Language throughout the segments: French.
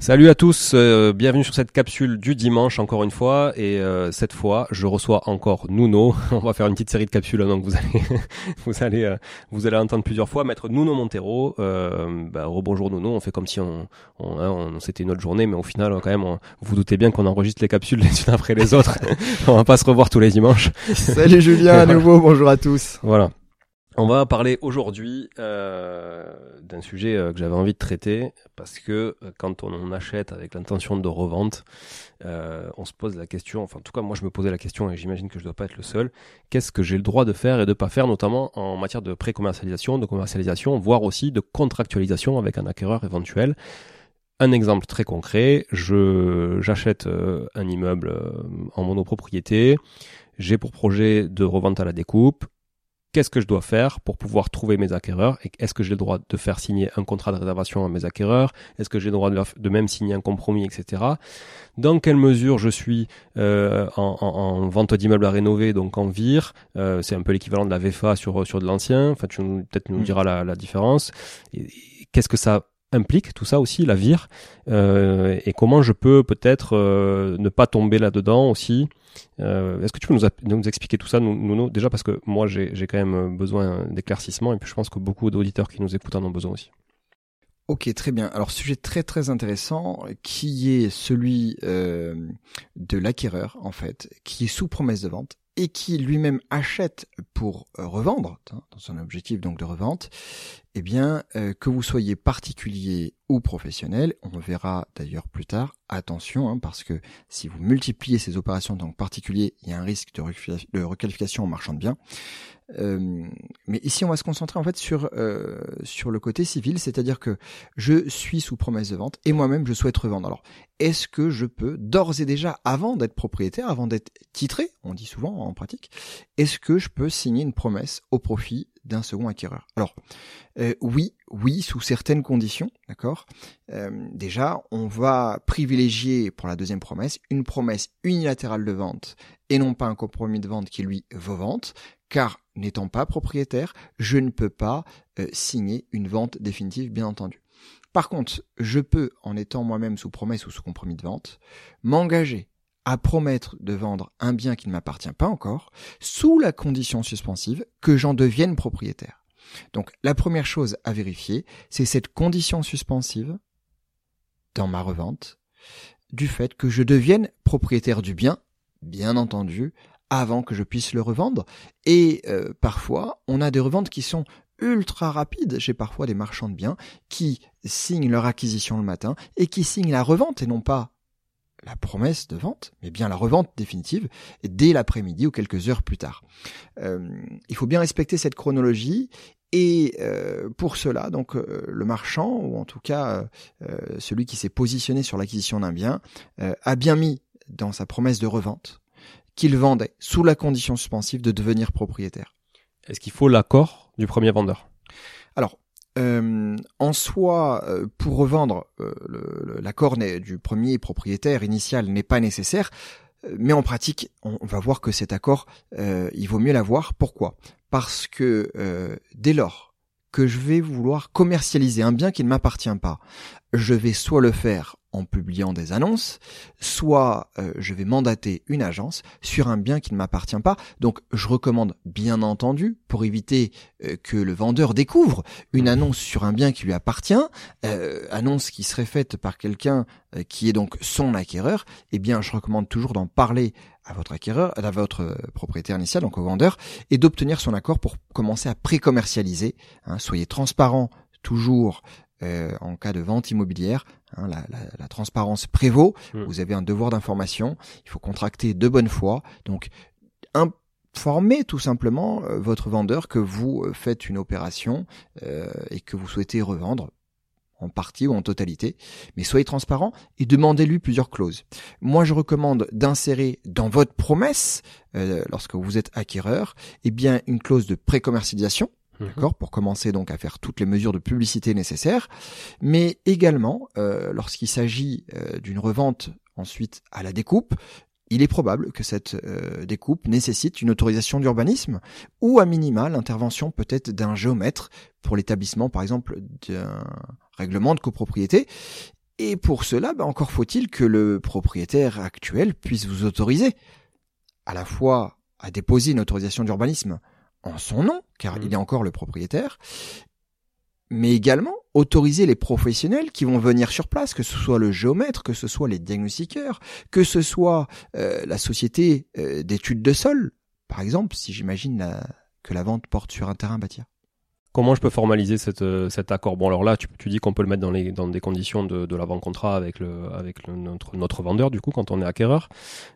Salut à tous, euh, bienvenue sur cette capsule du dimanche encore une fois et euh, cette fois je reçois encore Nuno. On va faire une petite série de capsules donc vous allez vous allez euh, vous allez entendre plusieurs fois maître Nuno Montero. Bah, rebonjour Nuno, on fait comme si on, on, hein, on c'était une autre journée mais au final quand même vous vous doutez bien qu'on enregistre les capsules les unes après les autres. on va pas se revoir tous les dimanches. Salut Julien à nouveau, bonjour à tous. Voilà. On va parler aujourd'hui euh, d'un sujet euh, que j'avais envie de traiter parce que euh, quand on, achète avec l'intention de revente, on se pose la question, enfin en tout cas moi je me posais la question et j'imagine que je ne dois pas être le seul, qu'est-ce que j'ai le droit de faire et de pas faire, notamment en matière de pré-commercialisation, de commercialisation, voire aussi de contractualisation avec un acquéreur éventuel. Un exemple très concret, je j'achète un immeuble en monopropriété, j'ai pour projet de revente à la découpe, qu'est-ce que je dois faire pour pouvoir trouver mes acquéreurs et est-ce que j'ai le droit de faire signer un contrat de réservation à mes acquéreurs? Est-ce que j'ai le droit de, même signer un compromis etc dans quelle mesure je suis euh, en, vente d'immeubles à rénover donc en vire euh, c'est un peu l'équivalent de la VFA sur sur de l'ancien. Enfin tu peut-être nous mm. diras la, différence. Qu'est-ce que ça implique tout ça aussi la vire euh, et comment je peux peut-être ne pas tomber là-dedans aussi euh, est-ce que tu peux nous, expliquer tout ça, Nuno? Déjà parce que moi, j'ai quand même besoin d'éclaircissement et puis je pense que beaucoup d'auditeurs qui nous écoutent en ont besoin aussi. Ok, très bien. Alors, sujet très très intéressant qui est celui euh, de l'acquéreur, en fait, qui est sous promesse de vente et qui lui-même achète pour euh, revendre, hein, dans son objectif donc de revente. Eh bien, euh, que vous soyez particulier ou professionnel, on verra d'ailleurs plus tard, attention, hein, parce que si vous multipliez ces opérations en tant particulier, il y a un risque de, requalification en marchand de biens. Euh, mais ici, on va se concentrer en fait sur euh, sur le côté civil, c'est-à-dire que je suis sous promesse de vente et moi-même je souhaite revendre. Alors, est-ce que je peux d'ores et déjà, avant d'être propriétaire, avant d'être titré, on dit souvent en pratique, est-ce que je peux signer une promesse au profit d'un second acquéreur. Alors euh, oui, oui, sous certaines conditions, d'accord. Euh, déjà, on va privilégier pour la deuxième promesse une promesse unilatérale de vente et non pas un compromis de vente qui lui vaut vente, car n'étant pas propriétaire, je ne peux pas euh, signer une vente définitive, bien entendu. Par contre, je peux, en étant moi-même sous promesse ou sous compromis de vente, m'engager à promettre de vendre un bien qui ne m'appartient pas encore, sous la condition suspensive que j'en devienne propriétaire. Donc la première chose à vérifier, c'est cette condition suspensive dans ma revente, du fait que je devienne propriétaire du bien, bien entendu, avant que je puisse le revendre. Et euh, parfois, on a des reventes qui sont ultra rapides. J'ai parfois des marchands de biens qui signent leur acquisition le matin et qui signent la revente et non pas la promesse de vente, mais bien la revente définitive, dès l'après-midi ou quelques heures plus tard. Euh, il faut bien respecter cette chronologie et euh, pour cela, donc euh, le marchand, ou en tout cas celui qui s'est positionné sur l'acquisition d'un bien, a bien mis dans sa promesse de revente qu'il vendait sous la condition suspensive de devenir propriétaire. Est-ce qu'il faut l'accord du premier vendeur? Alors, euh, en soi, euh, pour revendre, euh, l'accord du premier propriétaire initial n'est pas nécessaire, mais en pratique, on, va voir que cet accord, il vaut mieux l'avoir. Pourquoi? Parce que dès lors que je vais vouloir commercialiser un bien qui ne m'appartient pas, je vais soit le faire en publiant des annonces, soit euh, je vais mandater une agence sur un bien qui ne m'appartient pas. Donc je recommande bien entendu, pour éviter euh, que le vendeur découvre une mmh. annonce sur un bien qui lui appartient, euh, annonce qui serait faite par quelqu'un qui est donc son acquéreur, eh bien je recommande toujours d'en parler à votre acquéreur, à votre propriétaire initial, donc au vendeur, et d'obtenir son accord pour commencer à pré-commercialiser. Hein. soyez transparent toujours euh, en cas de vente immobilière. Hein, la, la, la, transparence prévaut. Hmm. Vous avez un devoir d'information. Il faut contracter de bonne foi. Donc, informez tout simplement euh, votre vendeur que vous euh, faites une opération et que vous souhaitez revendre en partie ou en totalité, mais soyez transparent et demandez-lui plusieurs clauses. Moi, je recommande d'insérer dans votre promesse, lorsque vous êtes acquéreur, eh bien une clause de pré-commercialisation. D'accord, pour commencer donc à faire toutes les mesures de publicité nécessaires, mais également euh, lorsqu'il s'agit euh, d'une revente ensuite à la découpe, il est probable que cette euh, découpe nécessite une autorisation d'urbanisme ou à minima l'intervention peut-être d'un géomètre pour l'établissement par exemple d'un règlement de copropriété. Et pour cela, bah, encore faut-il que le propriétaire actuel puisse vous autoriser à la fois à déposer une autorisation d'urbanisme en son nom, car mmh. il est encore le propriétaire, mais également autoriser les professionnels qui vont venir sur place, que ce soit le géomètre, que ce soit les diagnostiqueurs, que ce soit euh, la société euh, d'études de sol, par exemple, si j'imagine que la vente porte sur un terrain bâti. Comment je peux formaliser cette, euh, cet accord? Bon, alors là, tu, tu, dis qu'on peut le mettre dans, les, dans des conditions de, de l'avant-contrat avec, le, avec notre, notre vendeur, du coup, quand on est acquéreur.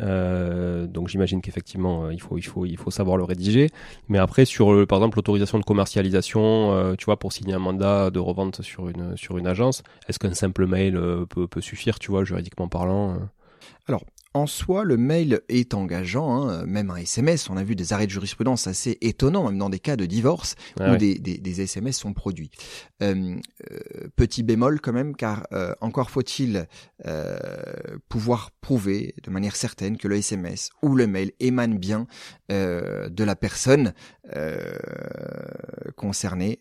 Euh, donc j'imagine qu'effectivement, euh, il faut, il, faut, il faut savoir le rédiger. Mais après, sur, par exemple, l'autorisation de commercialisation, euh, tu vois, pour signer un mandat de revente sur une, sur une agence, est-ce qu'un simple mail peut, peut suffire, tu vois, juridiquement parlant alors, en soi, le mail est engageant, hein, même un SMS. On a vu des arrêts de jurisprudence assez étonnants, même dans des cas de divorce, ah où des, des, SMS sont produits. Euh, euh, petit bémol quand même, car euh, encore faut-il pouvoir prouver de manière certaine que le SMS ou le mail émane bien de la personne concernée.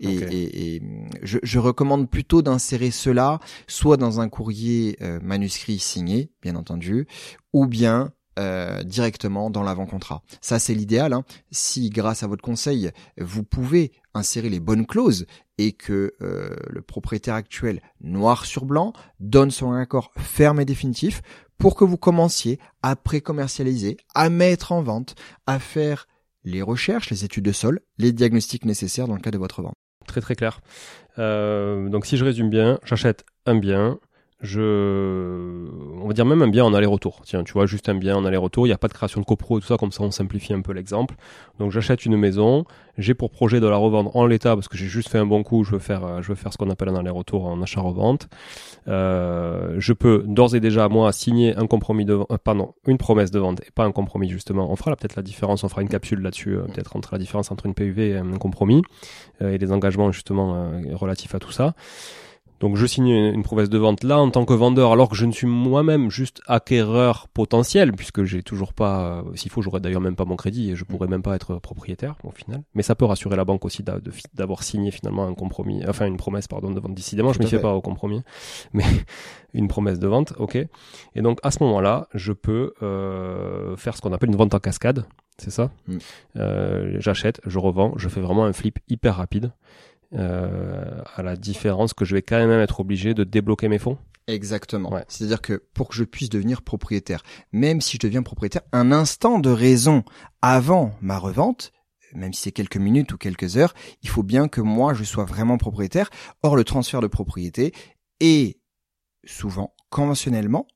et, et, je, je, recommande plutôt d'insérer cela soit dans un courrier manuscrit signé, bien entendu, ou bien euh, directement dans l'avant-contrat. Ça, c'est l'idéal. Hein. Si, grâce à votre conseil, vous pouvez insérer les bonnes clauses et que euh, le propriétaire actuel, noir sur blanc, donne son accord ferme et définitif pour que vous commenciez à pré-commercialiser, à mettre en vente, à faire les recherches, les études de sol, les diagnostics nécessaires dans le cas de votre vente. très très clair. Euh, donc si je résume bien, j'achète un bien, je, on va dire même un bien en aller-retour. Tiens, tu vois, juste un bien en aller-retour. Il n'y a pas de création de copro et tout ça, comme ça on simplifie un peu l'exemple. Donc j'achète une maison, j'ai pour projet de la revendre en l'état parce que j'ai juste fait un bon coup. Je veux faire, euh, je veux faire ce qu'on appelle un aller-retour en achat-revente. Euh, je peux d'ores et déjà moi signer un compromis de, euh, pardon, une promesse de vente et pas un compromis justement. On fera peut-être la différence, on fera une capsule là-dessus, euh, peut-être entre la différence entre une PUV et un compromis et les engagements justement relatifs à tout ça. Donc je signe une, promesse de vente là en tant que vendeur, alors que je ne suis moi-même juste acquéreur potentiel, puisque j'ai toujours pas, euh, s'il faut, j'aurais d'ailleurs même pas mon crédit et je pourrais même pas être propriétaire au final. Mais ça peut rassurer la banque aussi d'avoir signé finalement un compromis, enfin une promesse pardon de vente. Décidément, je ne me fais pas au compromis, mais une promesse de vente, ok. Et donc à ce moment-là, je peux euh, faire ce qu'on appelle une vente en cascade, c'est ça? Mm. Euh, J'achète, je revends, je fais vraiment un flip hyper rapide. Euh, à la différence que je vais quand même être obligé de débloquer mes fonds. Exactement. C'est-à-dire que pour que je puisse devenir propriétaire, même si je deviens propriétaire, un instant de raison avant ma revente, même si c'est quelques minutes ou quelques heures, il faut bien que moi je sois vraiment propriétaire. Or, le transfert de propriété est souvent, conventionnellement,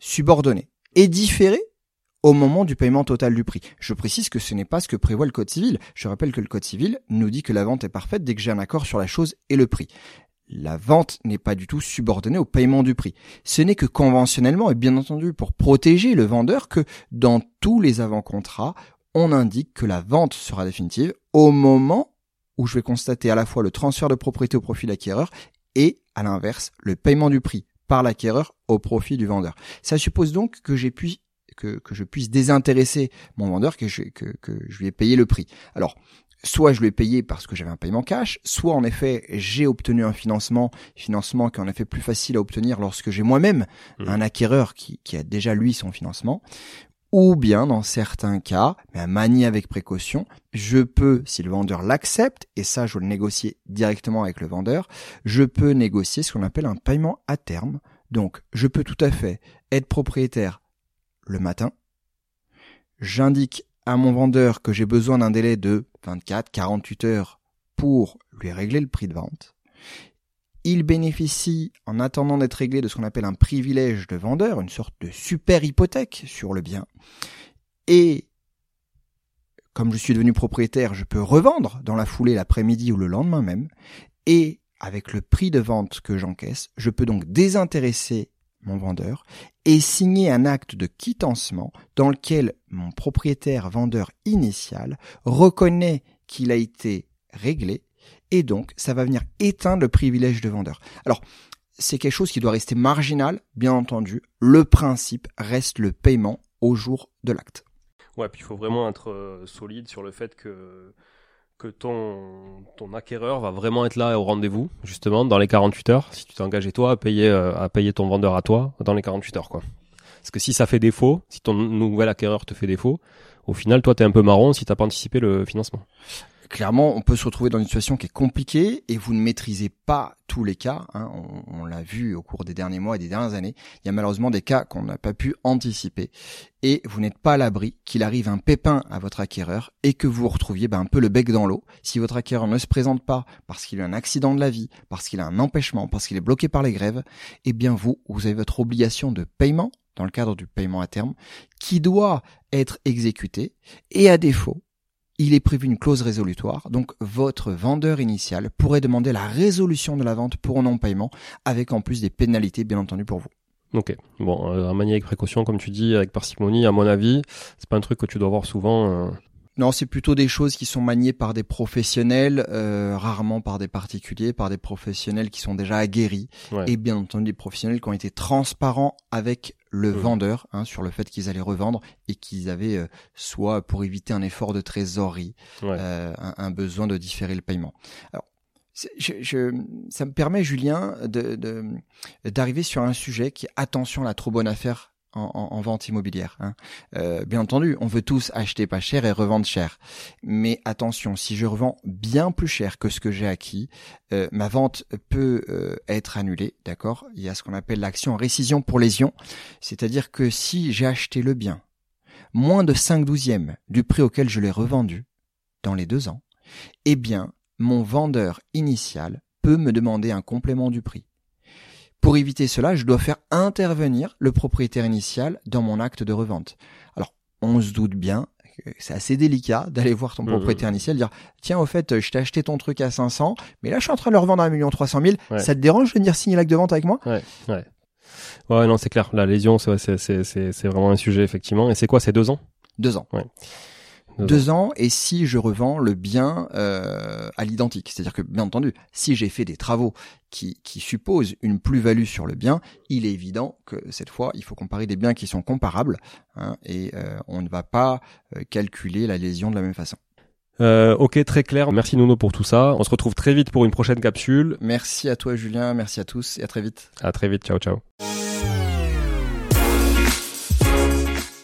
subordonné et différé au moment du paiement total du prix. Je précise que ce n'est pas ce que prévoit le Code civil. Je rappelle que le Code civil nous dit que la vente est parfaite dès que j'ai un accord sur la chose et le prix. La vente n'est pas du tout subordonnée au paiement du prix. Ce n'est que conventionnellement et bien entendu pour protéger le vendeur que dans tous les avant-contrats, on indique que la vente sera définitive au moment où je vais constater à la fois le transfert de propriété au profit de l'acquéreur et, à l'inverse, le paiement du prix par l'acquéreur au profit du vendeur. Ça suppose donc que j'ai pu que, que je puisse désintéresser mon vendeur, que je, que, que je lui ai payé le prix. Alors, soit je lui ai payé parce que j'avais un paiement cash, soit en effet j'ai obtenu un financement, financement qui est en effet plus facile à obtenir lorsque j'ai moi-même mmh. un acquéreur qui, qui a déjà lui son financement, ou bien dans certains cas, mais à manier avec précaution, je peux, si le vendeur l'accepte, et ça je dois le négocier directement avec le vendeur, je peux négocier ce qu'on appelle un paiement à terme. Donc je peux tout à fait être propriétaire le matin. J'indique à mon vendeur que j'ai besoin d'un délai de 24-48 heures pour lui régler le prix de vente. Il bénéficie, en attendant d'être réglé, de ce qu'on appelle un privilège de vendeur, une sorte de super hypothèque sur le bien. Et comme je suis devenu propriétaire, je peux revendre dans la foulée l'après-midi ou le lendemain même. Et avec le prix de vente que j'encaisse, je peux donc désintéresser mon vendeur, et signer un acte de quittancement dans lequel mon propriétaire vendeur initial reconnaît qu'il a été réglé, et donc ça va venir éteindre le privilège de vendeur. Alors, c'est quelque chose qui doit rester marginal, bien entendu. Le principe reste le paiement au jour de l'acte. Ouais, puis il faut vraiment être euh, solide sur le fait que que ton, ton acquéreur va vraiment être là au rendez-vous, justement, dans les 48 heures, si tu t'es engagé toi à payer, euh, à payer ton vendeur à toi dans les 48 heures, quoi. Parce que si ça fait défaut, si ton nouvel acquéreur te fait défaut, au final, toi, t'es un peu marron si t'as pas anticipé le financement clairement, on peut se retrouver dans une situation qui est compliquée et vous ne maîtrisez pas tous les cas. Hein. On, l'a vu au cours des derniers mois et des dernières années. Il y a malheureusement des cas qu'on n'a pas pu anticiper et vous n'êtes pas à l'abri qu'il arrive un pépin à votre acquéreur et que vous vous retrouviez ben, un peu le bec dans l'eau. Si votre acquéreur ne se présente pas parce qu'il a un accident de la vie, parce qu'il a un empêchement, parce qu'il est bloqué par les grèves, eh bien vous, vous avez votre obligation de paiement dans le cadre du paiement à terme qui doit être exécuté et à défaut, il est prévu une clause résolutoire, donc votre vendeur initial pourrait demander la résolution de la vente pour non-paiement, avec en plus des pénalités bien entendu pour vous. Ok, bon, euh, manier avec précaution, comme tu dis, avec parcimonie, à mon avis, c'est pas un truc que tu dois voir souvent. Euh. Non, c'est plutôt des choses qui sont maniées par des professionnels, euh, rarement par des particuliers, par des professionnels qui sont déjà aguerris, et bien entendu des professionnels qui ont été transparents avec le mmh. vendeur hein, sur le fait qu'ils allaient revendre et qu'ils avaient euh, soit pour éviter un effort de trésorerie, euh, un, besoin de différer le paiement. Alors, je, ça me permet, Julien, de d'arriver sur un sujet qui est attention à la trop bonne affaire en, vente immobilière. Hein. Euh, bien entendu, on veut tous acheter pas cher et revendre cher. Mais attention, si je revends bien plus cher que ce que j'ai acquis, euh, ma vente peut euh, être annulée, d'accord? Il y a ce qu'on appelle l'action récision pour lésion. C'est-à-dire que si j'ai acheté le bien moins de 5 douzièmes du prix auquel je l'ai revendu dans les deux ans, eh bien, mon vendeur initial peut me demander un complément du prix. Pour éviter cela, je dois faire intervenir le propriétaire initial dans mon acte de revente. Alors, on se doute bien c'est assez délicat d'aller voir ton mmh. propriétaire initial dire tiens au fait je t'ai acheté ton truc à 500 mais là je suis en train de le revendre à 1 million 300 000 ça te dérange de venir signer l'acte de vente avec moi? Ouais ouais. Ouais non c'est clair. La lésion c'est c'est c'est vraiment un sujet effectivement. Et c'est quoi c'est deux ans? Deux ans. Ouais deux, ans. et si je revends le bien euh, à l'identique. C'est-à-dire que, bien entendu, si j'ai fait des travaux qui, qui supposent une plus-value sur le bien, il est évident que cette fois, il faut comparer des biens qui sont comparables hein, et euh, on ne va pas euh, calculer la lésion de la même façon. Euh, ok, très clair. Merci Nuno pour tout ça. On se retrouve très vite pour une prochaine capsule. Merci à toi Julien, merci à tous et à très vite. À très vite, ciao ciao.